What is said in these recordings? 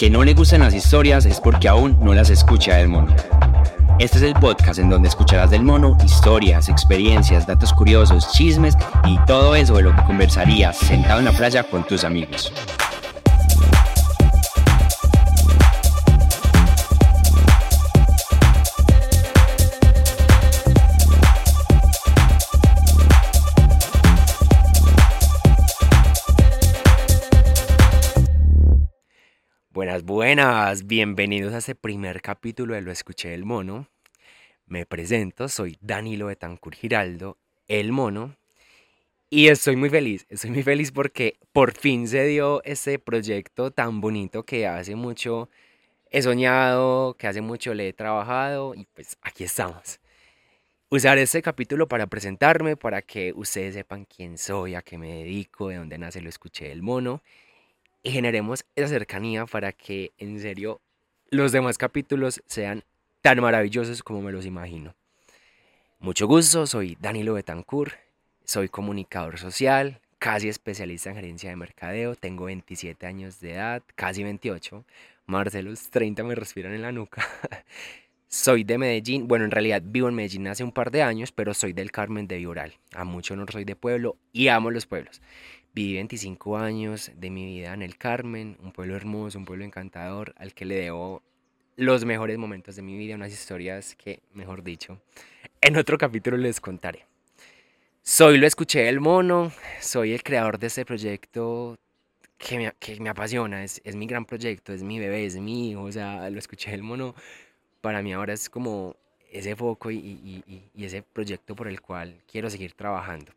que no le gustan las historias es porque aún no las escucha del mono. Este es el podcast en donde escucharás del mono historias, experiencias, datos curiosos, chismes y todo eso de lo que conversarías sentado en la playa con tus amigos. Buenas, buenas, bienvenidos a este primer capítulo de Lo Escuché del Mono. Me presento, soy Danilo Betancur Giraldo, el mono, y estoy muy feliz, estoy muy feliz porque por fin se dio este proyecto tan bonito que hace mucho he soñado, que hace mucho le he trabajado, y pues aquí estamos. Usaré este capítulo para presentarme, para que ustedes sepan quién soy, a qué me dedico, de dónde nace Lo Escuché del Mono y generemos esa cercanía para que en serio los demás capítulos sean tan maravillosos como me los imagino. Mucho gusto, soy Danilo Betancourt, soy comunicador social, casi especialista en gerencia de mercadeo, tengo 27 años de edad, casi 28, Marcelos 30 me respiran en la nuca. soy de Medellín, bueno en realidad vivo en Medellín hace un par de años, pero soy del Carmen de Vioral, a mucho no soy de pueblo y amo los pueblos. Viví 25 años de mi vida en el Carmen, un pueblo hermoso, un pueblo encantador, al que le debo los mejores momentos de mi vida, unas historias que, mejor dicho, en otro capítulo les contaré. Soy Lo Escuché del Mono, soy el creador de este proyecto que me, que me apasiona, es, es, mi gran proyecto, es mi bebé, es mi hijo, o sea, Lo Escuché del Mono para mí ahora es como ese foco y, y, y ese proyecto por el cual quiero seguir trabajando.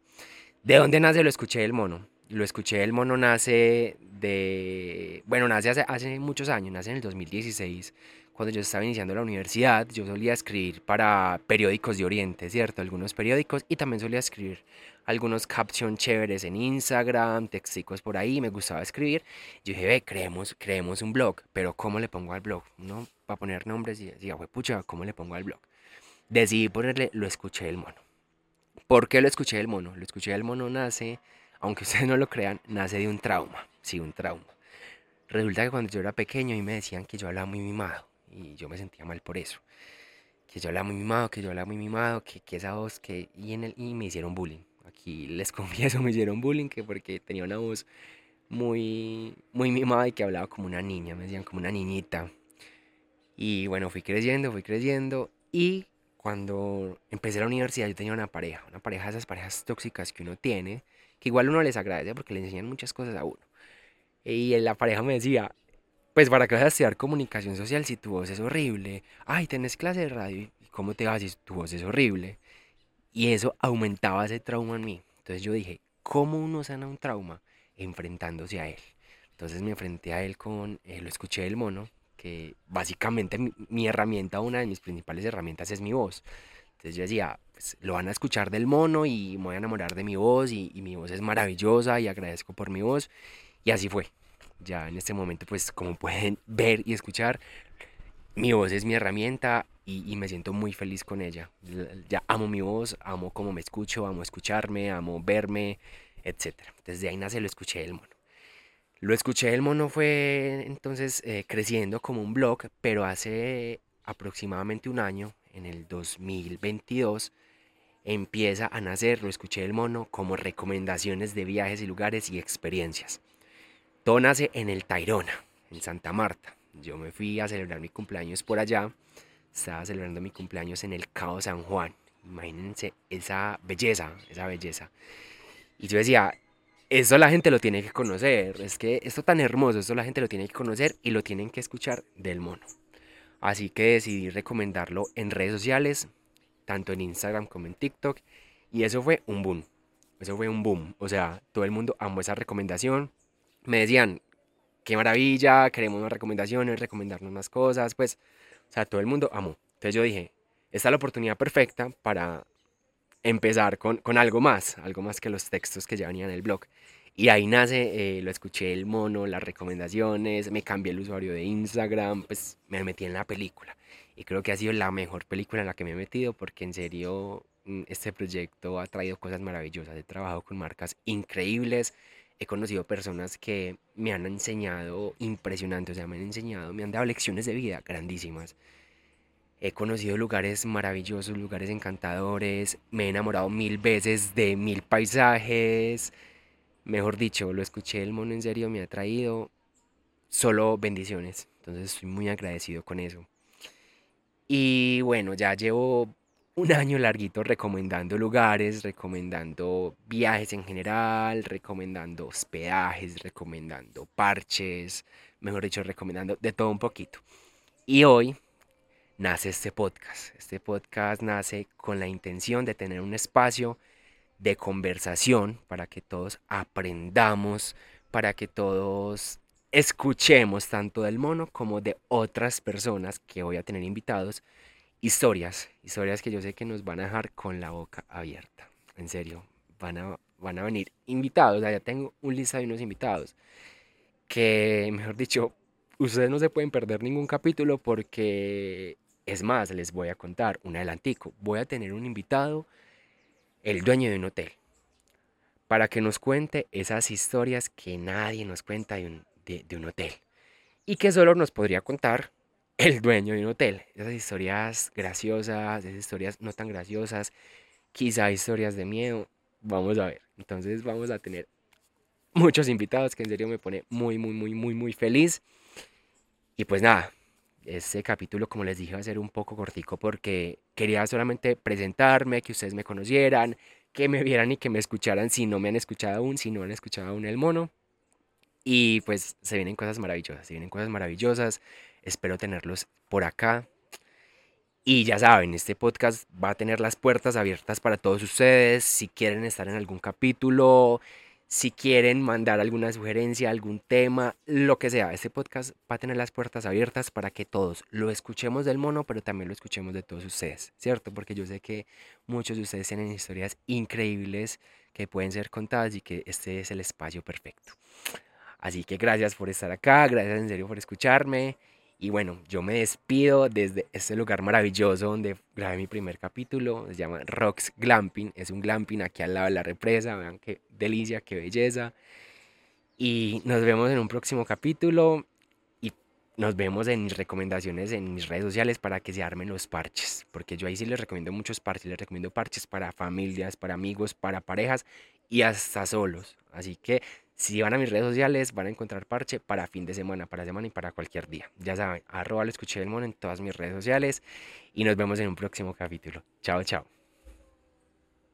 ¿De dónde nace Lo Escuché del Mono? Lo escuché, el mono nace de, bueno, nace hace, muchos años, nace en el 2016, cuando yo estaba iniciando la universidad, yo solía escribir para periódicos de Oriente, ¿cierto? Algunos periódicos y también solía escribir algunos captions chéveres en Instagram, texticos por ahí, me gustaba escribir. Yo dije, ve, creemos, creemos un blog, pero ¿cómo le pongo al blog? ¿No? Para poner nombres y decía, pucha, ¿cómo le pongo al blog? Decidí ponerle, lo escuché el mono. ¿Por qué lo escuché el mono? Lo escuché el mono nace aunque ustedes no lo crean, nace de un trauma, sí, un trauma. Resulta que cuando yo era pequeño y me decían que yo hablaba muy mimado y yo me sentía mal por eso. Que yo hablaba muy mimado, que yo hablaba muy mimado, que, esa voz, que... Y, y me hicieron bullying. Aquí les confieso, me hicieron bullying que porque tenía una voz muy, muy mimada y que hablaba como una niña, me decían como una niñita. Y bueno, fui creciendo, fui creciendo y cuando empecé la universidad yo tenía una pareja, una pareja de esas parejas tóxicas que uno tiene, que igual uno les agradece porque le enseñan muchas cosas a uno. Y la pareja me decía, pues para qué vas a estudiar comunicación social si tu voz es horrible. Ay, tenés clase de radio. ¿Y cómo te vas si tu voz es horrible? Y eso aumentaba ese trauma en mí. Entonces yo dije, ¿cómo uno sana un trauma? Enfrentándose a él. Entonces me enfrenté a él con, eh, lo escuché del mono, que básicamente mi, mi, herramienta, una de mis principales herramientas es mi voz. Entonces yo decía, pues, lo van a escuchar del mono y me voy a enamorar de mi voz y, mi voz es maravillosa y agradezco por mi voz. Y así fue. Ya en este momento, pues como pueden ver y escuchar, mi voz es mi herramienta y, me siento muy feliz con ella. Ya amo mi voz, amo cómo me escucho, amo escucharme, amo verme, etc. Desde ahí nace lo escuché del mono. Lo escuché del mono fue entonces eh, creciendo como un blog, pero hace aproximadamente un año en el 2022 empieza a nacer, lo escuché del mono, como recomendaciones de viajes y lugares y experiencias. Todo nace en el Tairona, en Santa Marta. Yo me fui a celebrar mi cumpleaños por allá. Estaba celebrando mi cumpleaños en el Cabo San Juan. Imagínense esa belleza, esa belleza. Y yo decía, eso la gente lo tiene que conocer. Es que esto tan hermoso, esto la gente lo tiene que conocer y lo tienen que escuchar del mono. Así que decidí recomendarlo en redes sociales, tanto en Instagram como en TikTok. Y eso fue un boom. Eso fue un boom. O sea, todo el mundo amó esa recomendación. Me decían, qué maravilla, queremos más recomendaciones, recomendarnos más cosas. Pues, o sea, todo el mundo amó. Entonces yo dije, esta es la oportunidad perfecta para empezar con, con algo más, algo más que los textos que ya venían en el blog. Y ahí nace, eh, lo escuché el mono, las recomendaciones, me cambié el usuario de Instagram, pues me metí en la película. Y creo que ha sido la mejor película en la que me he metido porque en serio mm, este proyecto ha traído cosas maravillosas. He trabajado con marcas increíbles, he conocido personas que me han enseñado impresionante, o sea, me han enseñado, me han dado lecciones de vida grandísimas. He conocido lugares maravillosos, lugares encantadores, me he enamorado mil veces de mil paisajes. Mejor dicho, lo escuché el mono en serio, me ha traído solo bendiciones. Entonces estoy muy agradecido con eso. Y bueno, ya llevo un año larguito recomendando lugares, recomendando viajes en general, recomendando hospedajes, recomendando parches, mejor dicho, recomendando de todo un poquito. Y hoy nace este podcast. Este podcast nace con la intención de tener un espacio de conversación para que todos aprendamos, para que todos escuchemos tanto del mono como de otras personas que voy a tener invitados historias, historias que yo sé que nos van a dejar con la boca abierta. En serio, van a, van a venir invitados. ya tengo un lista de unos invitados que, mejor dicho, ustedes no se pueden perder ningún capítulo porque, es más, les voy a contar un adelantico. Voy a tener un invitado, el dueño de un hotel, para que nos cuente esas historias que nadie nos cuenta de un, de un hotel y que solo nos podría contar el dueño de un hotel. Esas historias graciosas, esas historias no tan graciosas, quizá historias de miedo. Vamos a ver. Entonces vamos a tener muchos invitados que en serio me pone muy, muy, muy, muy, muy feliz. Y pues nada, este capítulo, como les dije, va a ser un poco cortico porque quería solamente presentarme, que ustedes me conocieran, que me vieran y que me escucharan si no me han escuchado aún, si no han escuchado aún el mono. Y pues se vienen cosas maravillosas, se vienen cosas maravillosas. Espero tenerlos por acá. Y ya saben, este podcast va a tener las puertas abiertas para todos ustedes. Si quieren estar en algún capítulo, si quieren mandar alguna sugerencia, algún tema, lo que sea, este podcast va a tener las puertas abiertas para que todos lo escuchemos del mono, pero también lo escuchemos de todos ustedes, ¿cierto? Porque yo sé que muchos de ustedes tienen historias increíbles que pueden ser contadas y que este es el espacio perfecto. Así que gracias por estar acá, gracias en serio por escucharme. Y bueno, yo me despido desde este lugar maravilloso donde grabé mi primer capítulo. Se llama Rocks Glamping. Es un glamping aquí al lado de la represa. Vean qué delicia, qué belleza. Y nos vemos en un próximo capítulo. Y nos vemos en mis recomendaciones en mis redes sociales para que se armen los parches. Porque yo ahí sí les recomiendo muchos parches. Les recomiendo parches para familias, para amigos, para parejas y hasta solos. Así que si van a mis redes sociales, van a encontrar parche para fin de semana, para semana y para cualquier día. Ya saben, arroba lo escuché del mono en todas mis redes sociales y nos vemos en un próximo capítulo. Chao, chao.